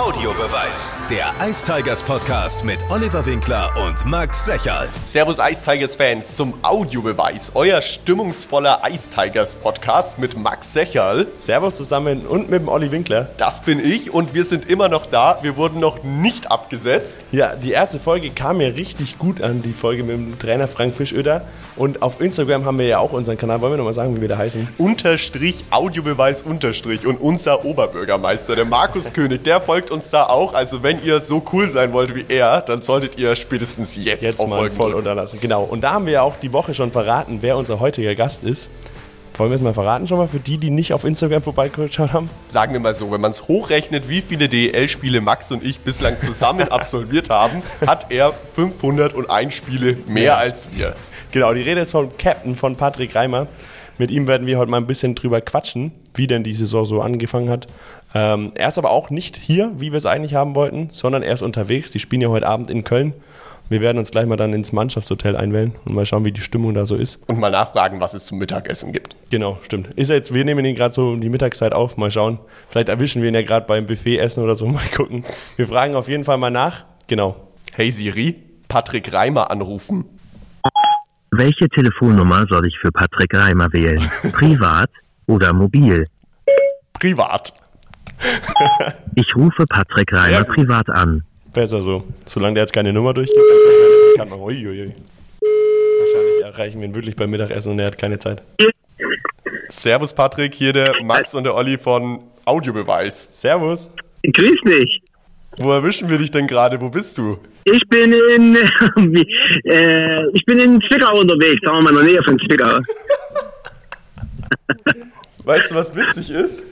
Audiobeweis. Der Ice Tigers Podcast mit Oliver Winkler und Max Secherl. Servus Ice Tigers Fans zum Audiobeweis. Euer stimmungsvoller Ice Tigers Podcast mit Max Secherl. Servus zusammen und mit dem Olli Winkler. Das bin ich und wir sind immer noch da. Wir wurden noch nicht abgesetzt. Ja, die erste Folge kam mir richtig gut an, die Folge mit dem Trainer Frank Fischöder. Und auf Instagram haben wir ja auch unseren Kanal. Wollen wir nochmal sagen, wie wir da heißen? Unterstrich Audiobeweis Unterstrich und unser Oberbürgermeister, der Markus König, der folgt uns da auch. Also wenn ihr so cool sein wollt wie er, dann solltet ihr spätestens jetzt, Jetzt mal voll unterlassen. Genau. Und da haben wir ja auch die Woche schon verraten, wer unser heutiger Gast ist. Wollen wir es mal verraten schon mal für die, die nicht auf Instagram vorbeigeschaut haben? Sagen wir mal so, wenn man es hochrechnet, wie viele DEL-Spiele Max und ich bislang zusammen absolviert haben, hat er 501 Spiele mehr Ja. als wir. Genau, die Rede ist vom Captain von Patrick Reimer. Mit ihm werden wir heute mal ein bisschen drüber quatschen, wie denn die Saison so angefangen hat. Ähm, er ist aber auch nicht hier, wie wir es eigentlich haben wollten, sondern er ist unterwegs. Die spielen ja heute Abend in Köln. Wir werden uns gleich mal dann ins Mannschaftshotel einwählen und mal schauen, wie die Stimmung da so ist. Und mal nachfragen, was es zum Mittagessen gibt. Genau, stimmt. Ist er jetzt, wir nehmen ihn gerade so um die Mittagszeit auf, mal schauen. Vielleicht erwischen wir ihn ja gerade beim Buffet essen oder so, mal gucken. Wir fragen auf jeden Fall mal nach. Genau. Hey Siri, Patrick Reimer anrufen. Welche Telefonnummer soll ich für Patrick Reimer wählen? Privat oder mobil? Privat. Ich rufe Patrick Reimer privat an. Besser so. Solange der jetzt keine Nummer durchgibt, kann man. Uiuiui. Wahrscheinlich erreichen wir ihn wirklich beim Mittagessen und er hat keine Zeit. Servus Patrick, hier der Max und der Olli von Audiobeweis. Servus. Grüß dich. Wo erwischen wir dich denn gerade? Wo bist du? Ich bin in, äh, ich bin in Zwickau unterwegs, sagen wir mal in der Nähe von Zwickau. Weißt du, was witzig ist?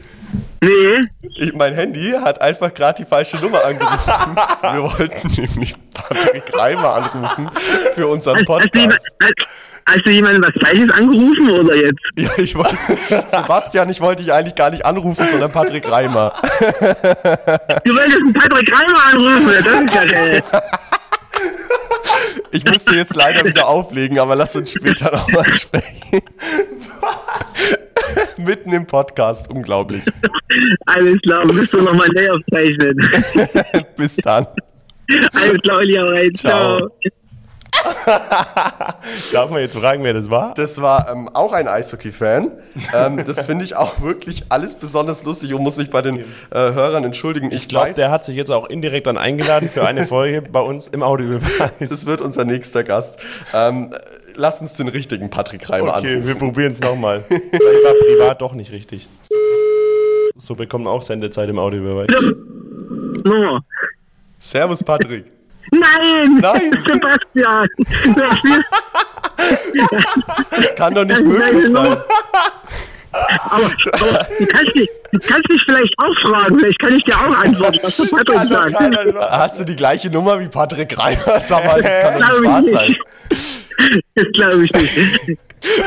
Nee, Ich, mein Handy hat einfach gerade die falsche Nummer angerufen. Wir wollten nämlich Patrick Reimer anrufen für unseren hast, hast, du jemand, Podcast. hast, hast du jemanden was Gleiches angerufen oder jetzt? Ja, ich wollte, Sebastian, ich wollte dich eigentlich gar nicht anrufen, sondern Patrick Reimer. Du wolltest einen Patrick Reimer anrufen, das ist ja geil. Ich müsste jetzt leider wieder auflegen, aber lass uns später nochmal sprechen. Mitten im Podcast, unglaublich. Alles klar, musst du nochmal näher aufzeichnen. Bis dann. Alles klar, Olli, rein. Ciao. Ciao. Darf man jetzt fragen, wer das war? Das war ähm, auch ein Eishockey-Fan. Ähm, das finde ich auch wirklich alles besonders lustig und muss mich bei den äh, Hörern entschuldigen. Ich, Ich glaube, weiß, der hat sich jetzt auch indirekt dann eingeladen für eine Folge bei uns im Audiobeweis. das wird unser nächster Gast. Ähm, lass uns den richtigen Patrick Reimer Okay, anrufen. wir probieren es nochmal. Vielleicht war privat doch nicht richtig. So bekommen wir auch Sendezeit im Audiobeweis. Nummer. Servus, Patrick. Nein! Nein. Sebastian! Das kann doch nicht möglich sein. Aber, aber du, kannst dich, du kannst dich vielleicht auch fragen, vielleicht kann ich dir auch antworten, was der Patrick sagt. Hast du die gleiche Nummer wie Patrick Reimer? Sag mal, das kann doch nicht wahr ich sein. Das glaube ich nicht.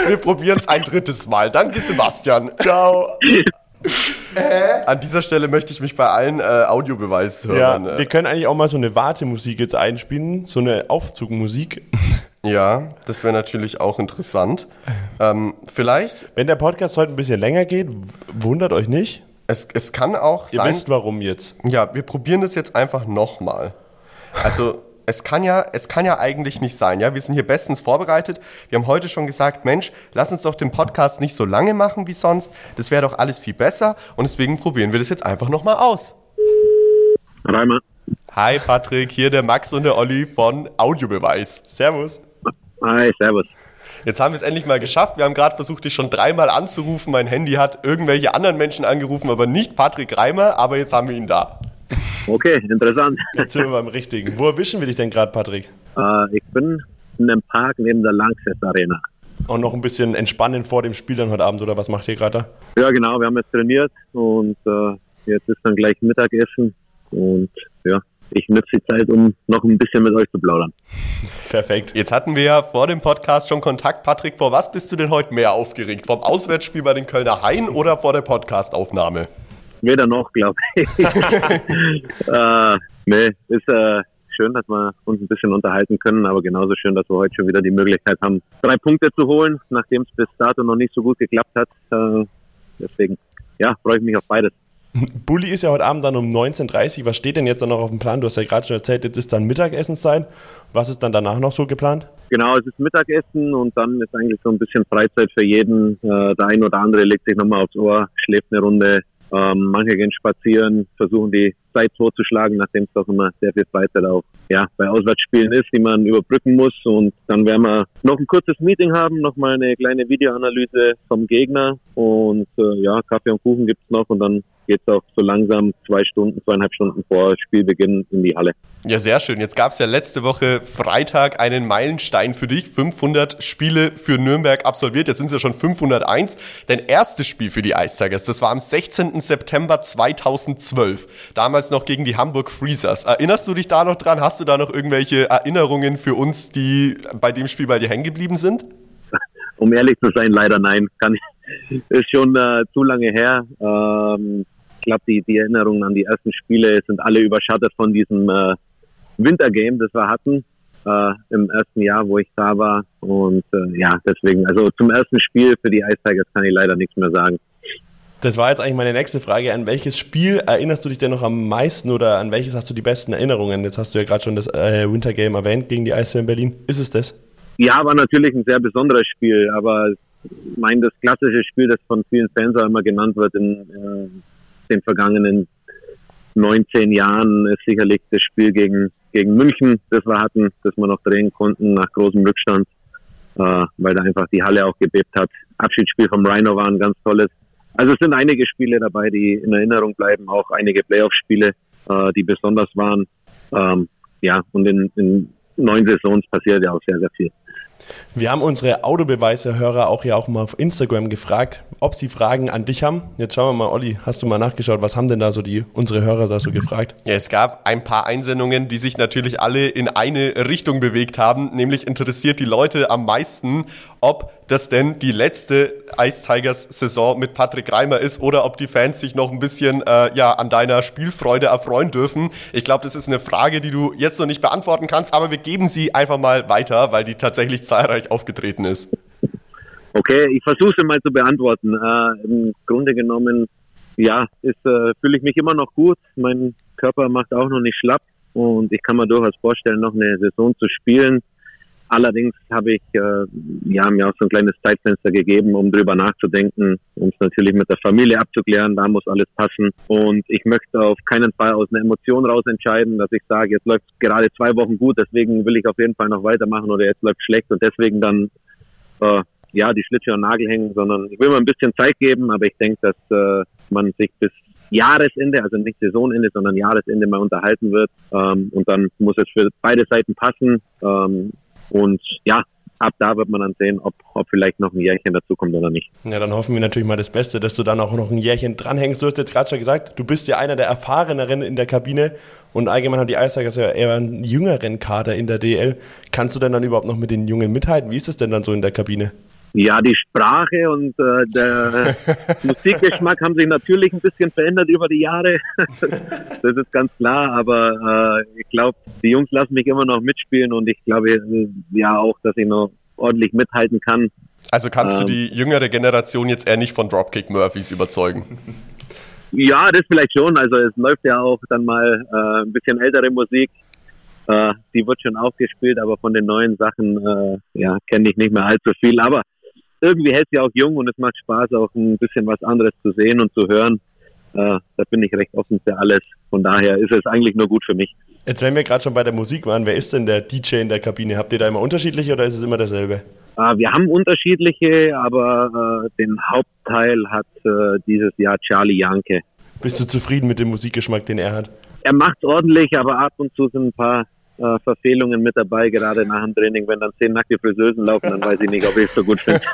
Wir probieren es ein drittes Mal. Danke, Sebastian. Ciao. An dieser Stelle möchte ich mich bei allen äh, Audiobeweishörern. Ja, äh, wir können eigentlich auch mal so eine Wartemusik jetzt einspielen, so eine Aufzugmusik. Ja, das wäre natürlich auch interessant. Ähm, vielleicht, Wenn der Podcast heute ein bisschen länger geht, wundert euch nicht. es, es kann auch Ihr sein. wisst warum jetzt. Ja, wir probieren das jetzt einfach nochmal. Also, es kann ja, es kann ja eigentlich nicht sein, ja. Wir sind hier bestens vorbereitet. Wir haben heute schon gesagt, Mensch, lass uns doch den Podcast nicht so lange machen wie sonst. Das wäre doch alles viel besser. Und deswegen probieren wir das jetzt einfach nochmal aus. Reimer. Hi Patrick, hier der Max und der Olli von Audiobeweis. Servus. Hi, servus. Jetzt haben wir es endlich mal geschafft. Wir haben gerade versucht, dich schon dreimal anzurufen. Mein Handy hat irgendwelche anderen Menschen angerufen, aber nicht Patrick Reimer. Aber jetzt haben wir ihn da. Okay, interessant. Jetzt sind wir beim Richtigen. Wo erwischen wir dich denn gerade, Patrick? Äh, ich bin in einem Park neben der Lanxess Arena. Auch noch ein bisschen entspannen vor dem Spiel dann heute Abend, oder was macht ihr gerade da? Ja, genau, wir haben jetzt trainiert und äh, jetzt ist dann gleich Mittagessen und ja, ich nutze die Zeit, um noch ein bisschen mit euch zu plaudern. Perfekt. Jetzt hatten wir ja vor dem Podcast schon Kontakt. Patrick, vor was bist du denn heute mehr aufgeregt? Vom Auswärtsspiel bei den Kölner Haien oder vor der Podcastaufnahme? Weder noch, glaube ich. äh, nee, ist äh, schön, dass wir uns ein bisschen unterhalten können, aber genauso schön, dass wir heute schon wieder die Möglichkeit haben, drei Punkte zu holen, nachdem es bis dato noch nicht so gut geklappt hat. Äh, deswegen, ja, freue ich mich auf beides. Bulli ist ja heute Abend dann um 19.30 Uhr. Was steht denn jetzt dann noch auf dem Plan? Du hast ja gerade schon erzählt, jetzt ist dann Mittagessenszeit. Was ist dann danach noch so geplant? Genau, es ist Mittagessen und dann ist eigentlich so ein bisschen Freizeit für jeden. Äh, der ein oder andere legt sich nochmal aufs Ohr, schläft eine Runde. Ähm, manche gehen spazieren, versuchen die Zeit totzuschlagen, nachdem es doch immer sehr viel Freizeit auch ja, bei Auswärtsspielen ist, die man überbrücken muss. Und dann werden wir noch ein kurzes Meeting haben, nochmal eine kleine Videoanalyse vom Gegner und äh, ja, Kaffee und Kuchen gibt's noch und dann geht es auch so langsam zwei Stunden, zweieinhalb Stunden vor Spielbeginn in die Halle. Ja, sehr schön. Jetzt gab es ja letzte Woche Freitag einen Meilenstein für dich. 500 Spiele für Nürnberg absolviert. Jetzt sind es ja schon 501. Dein erstes Spiel für die Ice Tigers, das war am 16. September 2012. Damals noch gegen die Hamburg Freezers. Erinnerst du dich da noch dran? Hast du da noch irgendwelche Erinnerungen für uns, die bei dem Spiel bei dir hängen geblieben sind? Um ehrlich zu sein, leider nein. Kann ich, ist schon äh, zu lange her. Ähm, ich glaube, die, die Erinnerungen an die ersten Spiele sind alle überschattet von diesem äh, Wintergame, das wir hatten äh, im ersten Jahr, wo ich da war. Und äh, ja, deswegen, also zum ersten Spiel für die Ice Tigers kann ich leider nichts mehr sagen. Das war jetzt eigentlich meine nächste Frage. An welches Spiel erinnerst du dich denn noch am meisten oder an welches hast du die besten Erinnerungen? Jetzt hast du ja gerade schon das äh, Wintergame erwähnt gegen die Eisbären Berlin. Ist es das? Ja, war natürlich ein sehr besonderes Spiel, aber ich meine, das klassische Spiel, das von vielen Fans auch immer genannt wird in den vergangenen 19 Jahren ist sicherlich das Spiel gegen, gegen München, das wir hatten, das wir noch drehen konnten nach großem Rückstand, äh, weil da einfach die Halle auch gebebt hat. Abschiedsspiel vom Rhino war ein ganz tolles. Also es sind einige Spiele dabei, die in Erinnerung bleiben, auch einige Playoff-Spiele, äh, die besonders waren. Ähm, ja, und in, in neun Saisons passiert ja auch sehr, sehr viel. Wir haben unsere Autobeweise-Hörer auch ja auch mal auf Instagram gefragt, ob sie Fragen an dich haben. Jetzt schauen wir mal, Olli, hast du mal nachgeschaut, was haben denn da so die unsere Hörer da so gefragt? Ja, es gab ein paar Einsendungen, die sich natürlich alle in eine Richtung bewegt haben, nämlich interessiert die Leute am meisten, ob das denn die letzte Ice Tigers Saison mit Patrick Reimer ist oder ob die Fans sich noch ein bisschen äh, ja, an deiner Spielfreude erfreuen dürfen. Ich glaube, das ist eine Frage, die du jetzt noch nicht beantworten kannst, aber wir geben sie einfach mal weiter, weil die tatsächlich zahlreich aufgetreten ist. Okay, ich versuche sie mal zu beantworten. Äh, Im Grunde genommen, ja, äh, fühle ich mich immer noch gut. Mein Körper macht auch noch nicht schlapp und ich kann mir durchaus vorstellen, noch eine Saison zu spielen. Allerdings habe ich äh, ja, mir auch so ein kleines Zeitfenster gegeben, um drüber nachzudenken, um es natürlich mit der Familie abzuklären. Da muss alles passen. Und ich möchte auf keinen Fall aus einer Emotion raus entscheiden, dass ich sage, jetzt läuft gerade zwei Wochen gut, deswegen will ich auf jeden Fall noch weitermachen oder jetzt läuft schlecht und deswegen dann äh, ja die Schlittschuhe am Nagel hängen, sondern ich will mir ein bisschen Zeit geben, aber ich denke, dass äh, man sich bis Jahresende, also nicht Saisonende, sondern Jahresende mal unterhalten wird. Ähm, und dann muss es für beide Seiten passen. Ähm, und ja, ab da wird man dann sehen, ob, ob vielleicht noch ein Jährchen dazukommt oder nicht. Ja, dann hoffen wir natürlich mal das Beste, dass du dann auch noch ein Jährchen dranhängst. Du hast jetzt gerade schon gesagt, du bist ja einer der Erfahreneren in der Kabine und allgemein hat die Eisbergers ja eher einen jüngeren Kader in der DL. Kannst du denn dann überhaupt noch mit den Jungen mithalten? Wie ist es denn dann so in der Kabine? Ja, die Sprache und äh, der Musikgeschmack haben sich natürlich ein bisschen verändert über die Jahre. das ist ganz klar, aber äh, ich glaube, die Jungs lassen mich immer noch mitspielen und ich glaube ja auch, dass ich noch ordentlich mithalten kann. Also kannst ähm, du die jüngere Generation jetzt eher nicht von Dropkick Murphys überzeugen? Ja, das vielleicht schon. Also es läuft ja auch dann mal äh, ein bisschen ältere Musik. Äh, die wird schon auch gespielt, aber von den neuen Sachen äh, ja, kenne ich nicht mehr allzu viel. Aber irgendwie hält sie auch jung und es macht Spaß, auch ein bisschen was anderes zu sehen und zu hören. Äh, da bin ich recht offen für alles. Von daher ist es eigentlich nur gut für mich. Jetzt, wenn wir gerade schon bei der Musik waren, wer ist denn der DJ in der Kabine? Habt ihr da immer unterschiedliche oder ist es immer dasselbe? Äh, wir haben unterschiedliche, aber äh, den Hauptteil hat äh, dieses Jahr Charlie Janke. Bist du zufrieden mit dem Musikgeschmack, den er hat? Er macht ordentlich, aber ab und zu sind ein paar äh, Verfehlungen mit dabei, gerade nach dem Training. Wenn dann zehn nackte Friseusen laufen, dann weiß ich nicht, ob ich es so gut finde.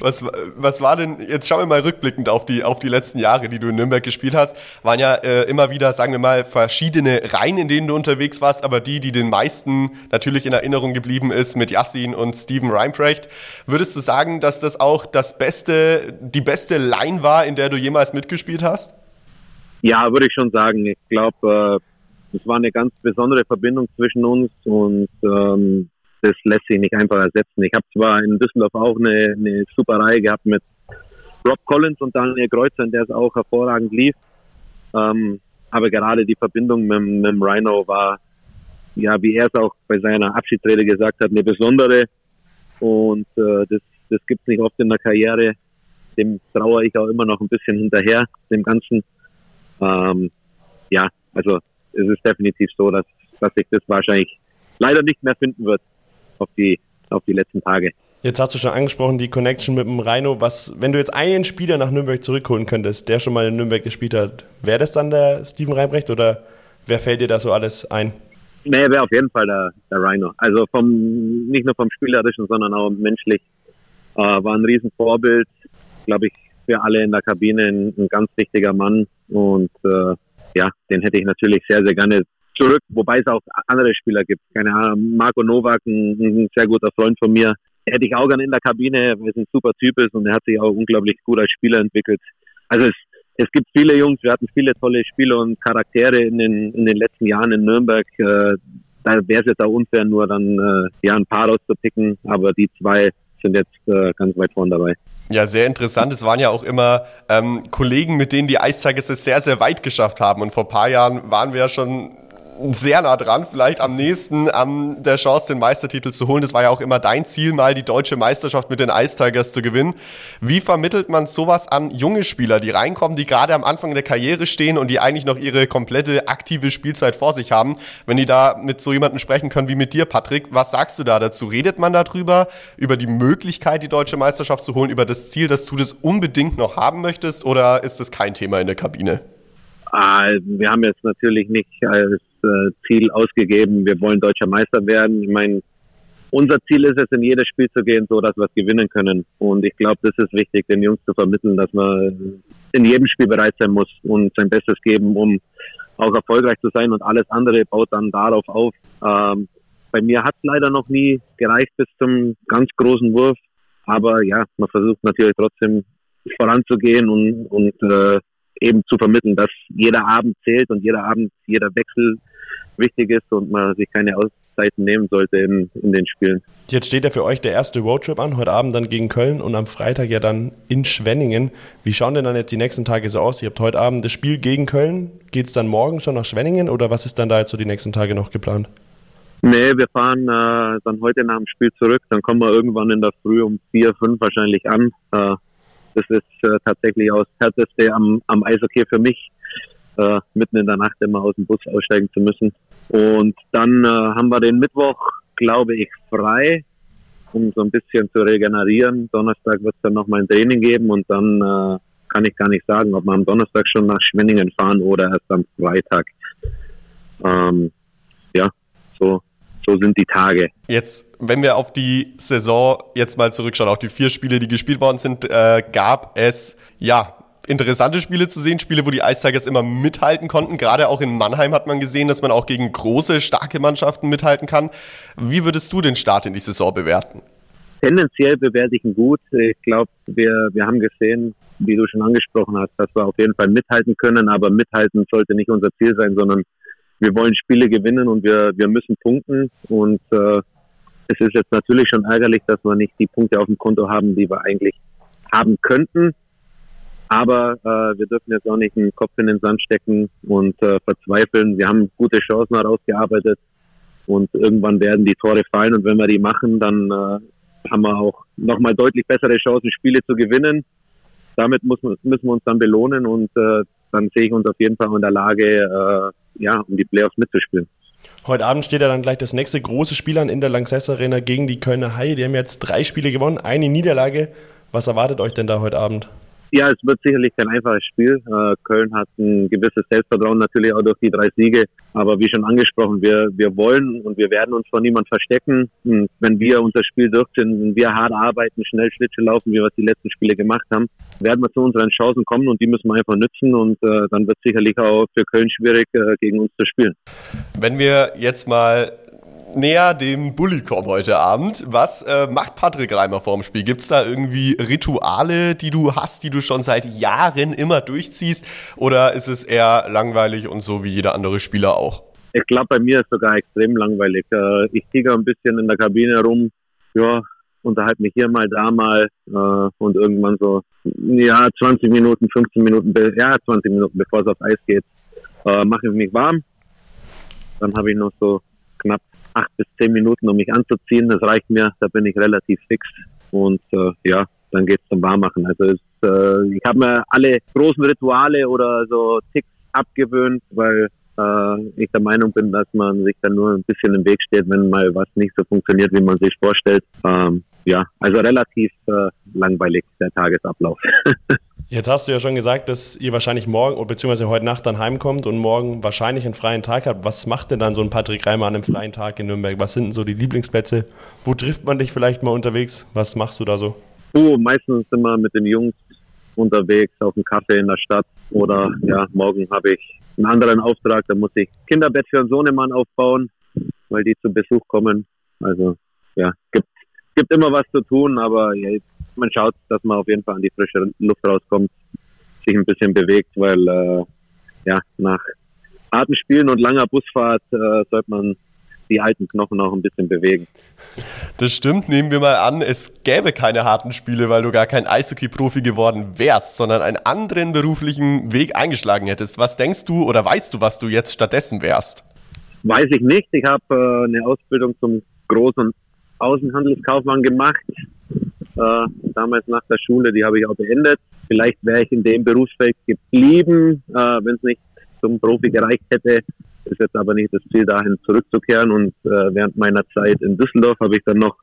Was, was war denn, jetzt schauen wir mal rückblickend auf die, auf die letzten Jahre, die du in Nürnberg gespielt hast, waren ja äh, immer wieder, sagen wir mal, verschiedene Reihen, in denen du unterwegs warst, aber die, die den meisten natürlich in Erinnerung geblieben ist, mit Yassin und Steven Reinprecht. Würdest du sagen, dass das auch das beste, die beste Line war, in der du jemals mitgespielt hast? Ja, würde ich schon sagen. Ich glaube, äh, es war eine ganz besondere Verbindung zwischen uns und ähm, das lässt sich nicht einfach ersetzen. Ich habe zwar in Düsseldorf auch eine, eine super Reihe gehabt mit Rob Collins und Daniel Kreuzer, der es auch hervorragend lief. Ähm, aber gerade die Verbindung mit, mit dem Rhino war, ja, wie er es auch bei seiner Abschiedsrede gesagt hat, eine besondere. Und äh, das, das gibt es nicht oft in der Karriere. Dem trauere ich auch immer noch ein bisschen hinterher, dem Ganzen. Ähm, ja, also es ist definitiv so, dass, dass sich das wahrscheinlich leider nicht mehr finden wird auf die, auf die letzten Tage. Jetzt hast du schon angesprochen, die Connection mit dem Rhino. Was, wenn du jetzt einen Spieler nach Nürnberg zurückholen könntest, der schon mal in Nürnberg gespielt hat, wäre das dann der Steven Reibrecht oder wer fällt dir da so alles ein? Nee, wäre auf jeden Fall der, der Rhino. Also vom, nicht nur vom Spielerischen, sondern auch menschlich. Äh, war ein Riesenvorbild, glaube ich, für alle in der Kabine ein, ein ganz wichtiger Mann. Und äh, ja, den hätte ich natürlich sehr, sehr gerne zurück, wobei es auch andere Spieler gibt. Keine Ahnung, Marco Nowak, ein, ein sehr guter Freund von mir, hätte ich auch gerne in der Kabine, weil es ein super Typ ist und er hat sich auch unglaublich gut als Spieler entwickelt. Also es, es gibt viele Jungs, wir hatten viele tolle Spieler und Charaktere in den, in den letzten Jahren in Nürnberg. Äh, da wäre es jetzt auch unfair, nur dann äh, ja ein paar rauszupicken, aber die zwei sind jetzt äh, ganz weit vorne dabei. Ja, sehr interessant. Es waren ja auch immer ähm, Kollegen, mit denen die Tigers es sehr, sehr weit geschafft haben. Und vor ein paar Jahren waren wir ja schon sehr nah dran, vielleicht am nächsten an der Chance, den Meistertitel zu holen. Das war ja auch immer dein Ziel, mal die deutsche Meisterschaft mit den Ice Tigers zu gewinnen. Wie vermittelt man sowas an junge Spieler, die reinkommen, die gerade am Anfang der Karriere stehen und die eigentlich noch ihre komplette aktive Spielzeit vor sich haben? Wenn die da mit so jemandem sprechen können wie mit dir, Patrick, was sagst du da dazu? Redet man darüber, über die Möglichkeit, die deutsche Meisterschaft zu holen, über das Ziel, dass du das unbedingt noch haben möchtest oder ist das kein Thema in der Kabine? Ah, wir haben jetzt natürlich nicht als Ziel ausgegeben, wir wollen deutscher Meister werden. Ich meine, unser Ziel ist es, in jedes Spiel zu gehen, so dass wir es gewinnen können. Und ich glaube, das ist wichtig, den Jungs zu vermitteln, dass man in jedem Spiel bereit sein muss und sein Bestes geben, um auch erfolgreich zu sein. Und alles andere baut dann darauf auf. Ähm, bei mir hat es leider noch nie gereicht bis zum ganz großen Wurf. Aber ja, man versucht natürlich trotzdem voranzugehen und, und äh, eben zu vermitteln, dass jeder Abend zählt und jeder Abend, jeder Wechsel wichtig ist und man sich keine Auszeiten nehmen sollte in, in den Spielen. Jetzt steht ja für euch der erste Roadtrip an, heute Abend dann gegen Köln und am Freitag ja dann in Schwenningen. Wie schauen denn dann jetzt die nächsten Tage so aus? Ihr habt heute Abend das Spiel gegen Köln. Geht es dann morgen schon nach Schwenningen oder was ist dann da jetzt so die nächsten Tage noch geplant? Nee, wir fahren äh, dann heute nach dem Spiel zurück. Dann kommen wir irgendwann in der Früh um vier, fünf wahrscheinlich an. Äh, das ist äh, tatsächlich auch das Härteste am, am Eishockey für mich, äh, mitten in der Nacht immer aus dem Bus aussteigen zu müssen. Und dann äh, haben wir den Mittwoch, glaube ich, frei, um so ein bisschen zu regenerieren. Donnerstag wird es dann nochmal ein Training geben und dann äh, kann ich gar nicht sagen, ob wir am Donnerstag schon nach Schwenningen fahren oder erst am Freitag. Ähm, ja, so so sind die Tage. Jetzt, wenn wir auf die Saison jetzt mal zurückschauen, auch die vier Spiele, die gespielt worden sind, äh, gab es ja interessante Spiele zu sehen, Spiele, wo die Ice Tigers immer mithalten konnten. Gerade auch in Mannheim hat man gesehen, dass man auch gegen große, starke Mannschaften mithalten kann. Wie würdest du den Start in die Saison bewerten? Tendenziell bewerte ich ihn gut. Ich glaube, wir, wir haben gesehen, wie du schon angesprochen hast, dass wir auf jeden Fall mithalten können, aber mithalten sollte nicht unser Ziel sein, sondern wir wollen Spiele gewinnen und wir, wir müssen punkten. Und äh, es ist jetzt natürlich schon ärgerlich, dass wir nicht die Punkte auf dem Konto haben, die wir eigentlich haben könnten. Aber äh, wir dürfen jetzt auch nicht den Kopf in den Sand stecken und äh, verzweifeln. Wir haben gute Chancen herausgearbeitet und irgendwann werden die Tore fallen. Und wenn wir die machen, dann äh, haben wir auch nochmal deutlich bessere Chancen, Spiele zu gewinnen. Damit muss, müssen wir uns dann belohnen und äh, dann sehe ich uns auf jeden Fall in der Lage, äh, ja, um die Playoffs mitzuspielen. Heute Abend steht ja dann gleich das nächste große Spiel an in der Lanxess Arena gegen die Kölner Haie. Die haben jetzt drei Spiele gewonnen, eine Niederlage. Was erwartet euch denn da heute Abend? Ja, es wird sicherlich kein einfaches Spiel. Äh, Köln hat ein gewisses Selbstvertrauen natürlich auch durch die drei Siege. Aber wie schon angesprochen, wir, wir wollen und wir werden uns vor niemand verstecken. Und wenn wir unser Spiel durchziehen, wenn wir hart arbeiten, schnell Schlittschuh laufen, wie wir es die letzten Spiele gemacht haben, werden wir zu unseren Chancen kommen und die müssen wir einfach nützen. Und äh, dann wird es sicherlich auch für Köln schwierig, äh, gegen uns zu spielen. Wenn wir jetzt mal näher dem Bullycom heute Abend. Was äh, macht Patrick Reimer vorm Spiel? Gibt es da irgendwie Rituale, die du hast, die du schon seit Jahren immer durchziehst? Oder ist es eher langweilig und so wie jeder andere Spieler auch? Ich glaube, bei mir ist es sogar extrem langweilig. Äh, ich tigere ein bisschen in der Kabine rum. Ja, unterhalte mich hier mal, da mal äh, und irgendwann so, ja, 20 Minuten, 15 Minuten, ja, 20 Minuten, bevor es aufs Eis geht, äh, mache ich mich warm. Dann habe ich noch so knapp acht bis zehn Minuten, um mich anzuziehen. Das reicht mir, da bin ich relativ fix. Und äh, ja, dann geht's zum Warmmachen. Also es, äh, ich habe mir alle großen Rituale oder so Ticks abgewöhnt, weil ich der Meinung bin, dass man sich dann nur ein bisschen im Weg steht, wenn mal was nicht so funktioniert, wie man sich vorstellt. Ähm, ja, also relativ äh, langweilig der Tagesablauf. Jetzt hast du ja schon gesagt, dass ihr wahrscheinlich morgen bzw. heute Nacht dann heimkommt und morgen wahrscheinlich einen freien Tag habt. Was macht denn dann so ein Patrick Reimer an einem freien Tag in Nürnberg? Was sind denn so die Lieblingsplätze? Wo trifft man dich vielleicht mal unterwegs? Was machst du da so? Oh, meistens sind wir mit den Jungs unterwegs auf dem Kaffee in der Stadt oder ja, morgen habe ich einen anderen Auftrag, da muss ich Kinderbett für einen Sohnemann aufbauen, weil die zu Besuch kommen. Also ja, gibt gibt immer was zu tun, aber ja, man schaut, dass man auf jeden Fall an die frische Luft rauskommt, sich ein bisschen bewegt, weil äh, ja nach harten Spielen und langer Busfahrt äh, sollte man die alten Knochen auch ein bisschen bewegen. Das stimmt, nehmen wir mal an, es gäbe keine harten Spiele, weil du gar kein Eishockey-Profi geworden wärst, sondern einen anderen beruflichen Weg eingeschlagen hättest. Was denkst du oder weißt du, was du jetzt stattdessen wärst? Weiß ich nicht. Ich habe äh, eine Ausbildung zum Groß- und Außenhandelskaufmann gemacht äh, damals nach der Schule, die habe ich auch beendet. Vielleicht wäre ich in dem Berufsfeld geblieben, äh, wenn es nicht zum Profi gereicht hätte. Ist jetzt aber nicht das Ziel, dahin zurückzukehren. Und äh, während meiner Zeit in Düsseldorf habe ich dann noch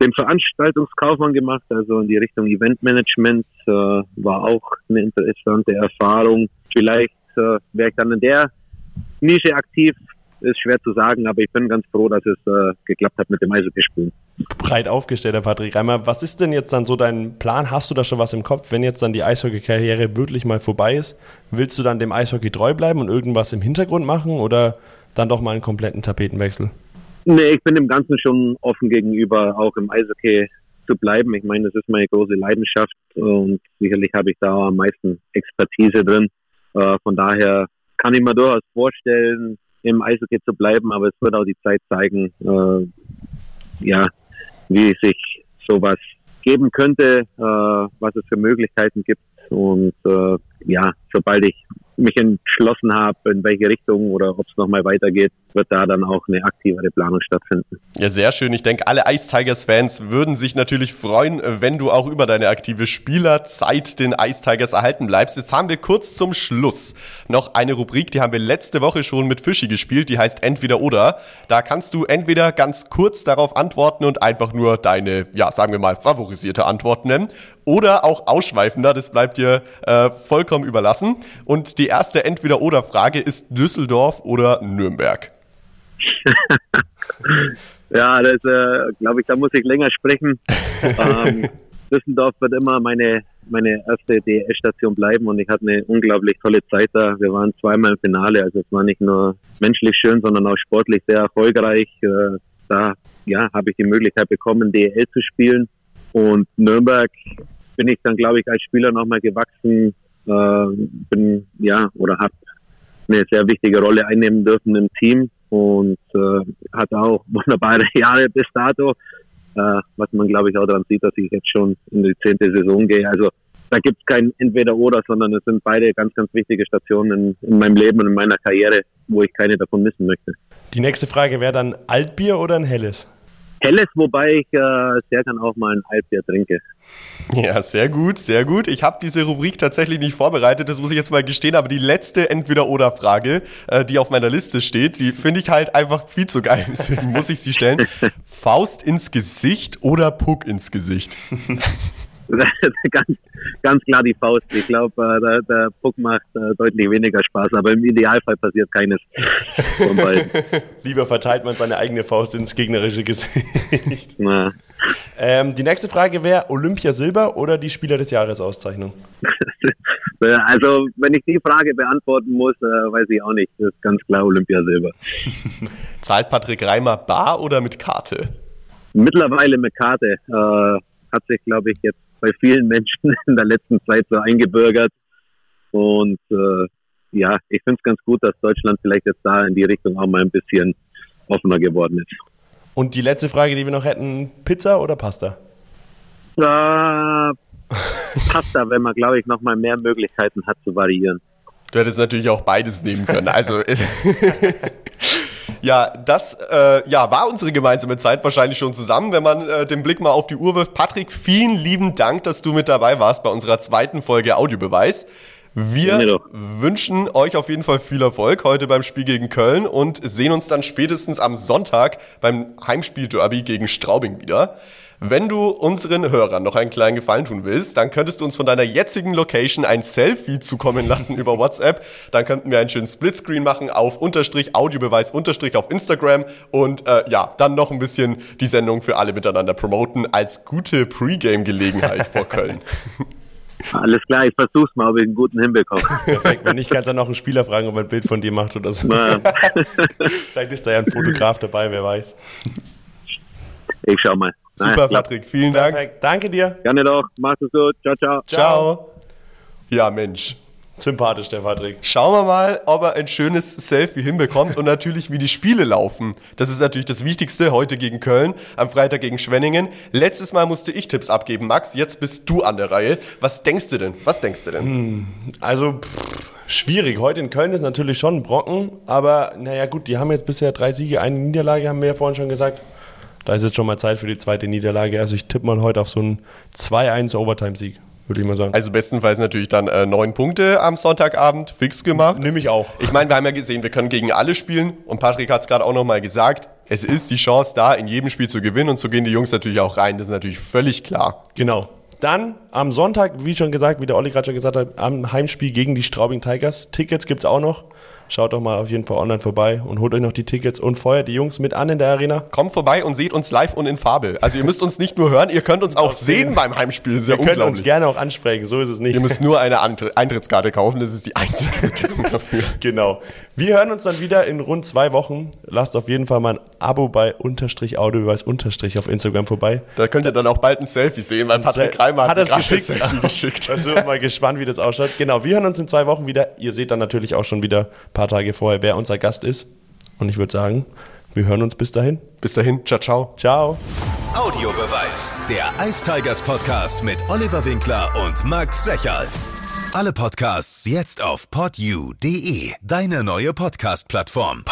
den Veranstaltungskaufmann gemacht, also in die Richtung Eventmanagement. Äh, war auch eine interessante Erfahrung. Vielleicht äh, wäre ich dann in der Nische aktiv, ist schwer zu sagen, aber ich bin ganz froh, dass es äh, geklappt hat mit dem Eishockeyspielen. Breit aufgestellter Patrick Reimer. Was ist denn jetzt dann so dein Plan? Hast du da schon was im Kopf, wenn jetzt dann die Eishockey-Karriere wirklich mal vorbei ist? Willst du dann dem Eishockey treu bleiben und irgendwas im Hintergrund machen oder dann doch mal einen kompletten Tapetenwechsel? Nee, ich bin dem Ganzen schon offen gegenüber, auch im Eishockey zu bleiben. Ich meine, das ist meine große Leidenschaft und sicherlich habe ich da am meisten Expertise drin. Äh, von daher kann ich mir durchaus vorstellen, im Eishockey zu bleiben, aber es wird auch die Zeit zeigen, äh, ja, wie sich sowas geben könnte, äh, was es für Möglichkeiten gibt. Und äh, ja, sobald ich mich entschlossen habe, in welche Richtung oder ob es nochmal weitergeht, wird da dann auch eine aktivere Planung stattfinden. Ja, sehr schön. Ich denke, alle Ice Tigers-Fans würden sich natürlich freuen, wenn du auch über deine aktive Spielerzeit den Ice Tigers erhalten bleibst. Jetzt haben wir kurz zum Schluss noch eine Rubrik, die haben wir letzte Woche schon mit Fischi gespielt, die heißt Entweder oder. Da kannst du entweder ganz kurz darauf antworten und einfach nur deine, ja, sagen wir mal, favorisierte Antwort nennen oder auch ausschweifender, das bleibt dir äh, vollkommen überlassen. Und die erste Entweder-Oder-Frage ist Düsseldorf oder Nürnberg? ja, das äh, glaube ich, da muss ich länger sprechen. ähm, Düsseldorf wird immer meine, meine erste DES-Station bleiben und ich hatte eine unglaublich tolle Zeit da. Wir waren zweimal im Finale, also es war nicht nur menschlich schön, sondern auch sportlich sehr erfolgreich. Äh, da ja, habe ich die Möglichkeit bekommen, DEL zu spielen. Und Nürnberg bin ich dann, glaube ich, als Spieler nochmal gewachsen, äh, bin ja oder habe eine sehr wichtige Rolle einnehmen dürfen im Team und äh, hat auch wunderbare Jahre bis dato, äh, was man glaube ich auch daran sieht, dass ich jetzt schon in die zehnte Saison gehe. Also da gibt es kein Entweder-Oder, sondern es sind beide ganz, ganz wichtige Stationen in, in meinem Leben und in meiner Karriere, wo ich keine davon missen möchte. Die nächste Frage wäre dann Altbier oder ein helles? Helles, wobei ich äh, sehr gern auch mal ein Altbier trinke. Ja, sehr gut, sehr gut. Ich habe diese Rubrik tatsächlich nicht vorbereitet, das muss ich jetzt mal gestehen, aber die letzte Entweder-Oder-Frage, äh, die auf meiner Liste steht, die finde ich halt einfach viel zu geil, deswegen muss ich sie stellen. Faust ins Gesicht oder Puck ins Gesicht? ganz, ganz klar die Faust. Ich glaube, äh, der, der Puck macht äh, deutlich weniger Spaß, aber im Idealfall passiert keines von beiden. Lieber verteilt man seine eigene Faust ins gegnerische Gesicht. Ähm, die nächste Frage wäre Olympia Silber oder die Spieler des Jahres Auszeichnung? also, wenn ich die Frage beantworten muss, äh, weiß ich auch nicht. Das ist ganz klar Olympia Silber. Zahlt Patrick Reimer bar oder mit Karte? Mittlerweile mit Karte. Äh, hat sich, glaube ich, jetzt bei vielen Menschen in der letzten Zeit so eingebürgert. Und äh, ja, ich finde es ganz gut, dass Deutschland vielleicht jetzt da in die Richtung auch mal ein bisschen offener geworden ist. Und die letzte Frage, die wir noch hätten, Pizza oder Pasta? Äh, Pasta, wenn man, glaube ich, nochmal mehr Möglichkeiten hat zu variieren. Du hättest natürlich auch beides nehmen können. Also ja, das äh, ja, war unsere gemeinsame Zeit wahrscheinlich schon zusammen, wenn man äh, den Blick mal auf die Uhr wirft. Patrick, vielen lieben Dank, dass du mit dabei warst bei unserer zweiten Folge Audiobeweis. Wir wünschen euch auf jeden Fall viel Erfolg heute beim Spiel gegen Köln und sehen uns dann spätestens am Sonntag beim Heimspiel-Derby gegen Straubing wieder. Wenn du unseren Hörern noch einen kleinen Gefallen tun willst, dann könntest du uns von deiner jetzigen Location ein Selfie zukommen lassen über WhatsApp. Dann könnten wir einen schönen Splitscreen machen auf Unterstrich Audiobeweis Unterstrich auf Instagram und äh, ja, dann noch ein bisschen die Sendung für alle miteinander promoten als gute Pre-Game-Gelegenheit vor Köln. Alles klar, ich versuch's mal, ob ich einen guten hinbekomme. Perfekt. Wenn nicht, kannst du dann noch einen Spieler fragen, ob er ein Bild von dir macht oder so. Vielleicht ist da ja ein Fotograf dabei, wer weiß. ich schau mal. Super. Patrick, vielen Dank. Perfekt. Danke dir. Gerne doch. Mach's es gut. Ciao, ciao. Ciao. Ja, Mensch. Sympathisch, der Patrick. Schauen wir mal, ob er ein schönes Selfie hinbekommt und natürlich, wie die Spiele laufen. Das ist natürlich das Wichtigste heute gegen Köln, am Freitag gegen Schwenningen. Letztes Mal musste ich Tipps abgeben, Max. Jetzt bist du an der Reihe. Was denkst du denn? Was denkst du denn? Also, pff, schwierig. Heute in Köln ist natürlich schon ein Brocken, aber naja, gut, die haben jetzt bisher drei Siege, eine Niederlage, haben wir ja vorhin schon gesagt. Da ist jetzt schon mal Zeit für die zweite Niederlage. Also, ich tippe mal heute auf so einen 2-1 Overtime-Sieg, würde ich mal sagen. Also bestenfalls natürlich dann äh, neun Punkte am Sonntagabend fix gemacht. Nimm ich auch. Ich meine, wir haben ja gesehen, wir können gegen alle spielen und Patrick hat es gerade auch nochmal gesagt. Es ist die Chance da, in jedem Spiel zu gewinnen und so gehen die Jungs natürlich auch rein. Das ist natürlich völlig klar. Genau. Dann am Sonntag, wie schon gesagt, wie der Olli gerade schon gesagt hat, am Heimspiel gegen die Straubing Tigers. Tickets gibt's auch noch. Schaut doch mal auf jeden Fall online vorbei und holt euch noch die Tickets und feuert die Jungs mit an in der Arena. Kommt vorbei und seht uns live und in Farbe. Also ihr müsst uns nicht nur hören, ihr könnt uns auch sehen beim Heimspiel. Das ist ja Ihr könnt uns gerne auch ansprechen, so ist es nicht. Ihr müsst nur eine Eintrittskarte kaufen, das ist die einzige Bedingung dafür. Genau. Wir hören uns dann wieder in rund zwei Wochen. Lasst auf jeden Fall mal ein Abo bei Unterstrich Audiobeweis Unterstrich auf Instagram vorbei. Da könnt ihr dann auch bald ein Selfie sehen, weil Patrick Sel- Reimer hat, hat das gerade ein geschickt. Selfie geschickt. Also mal gespannt, wie das ausschaut. Genau, wir hören uns in zwei Wochen wieder. Ihr seht dann natürlich auch schon wieder paar Tage vorher, wer unser Gast ist. Und ich würde sagen, wir hören uns bis dahin. Bis dahin, ciao, ciao. Ciao. Audiobeweis. Der Ice Tigers Podcast mit Oliver Winkler und Max Secherl. Alle Podcasts jetzt auf podyou.de, deine neue Podcast-Plattform.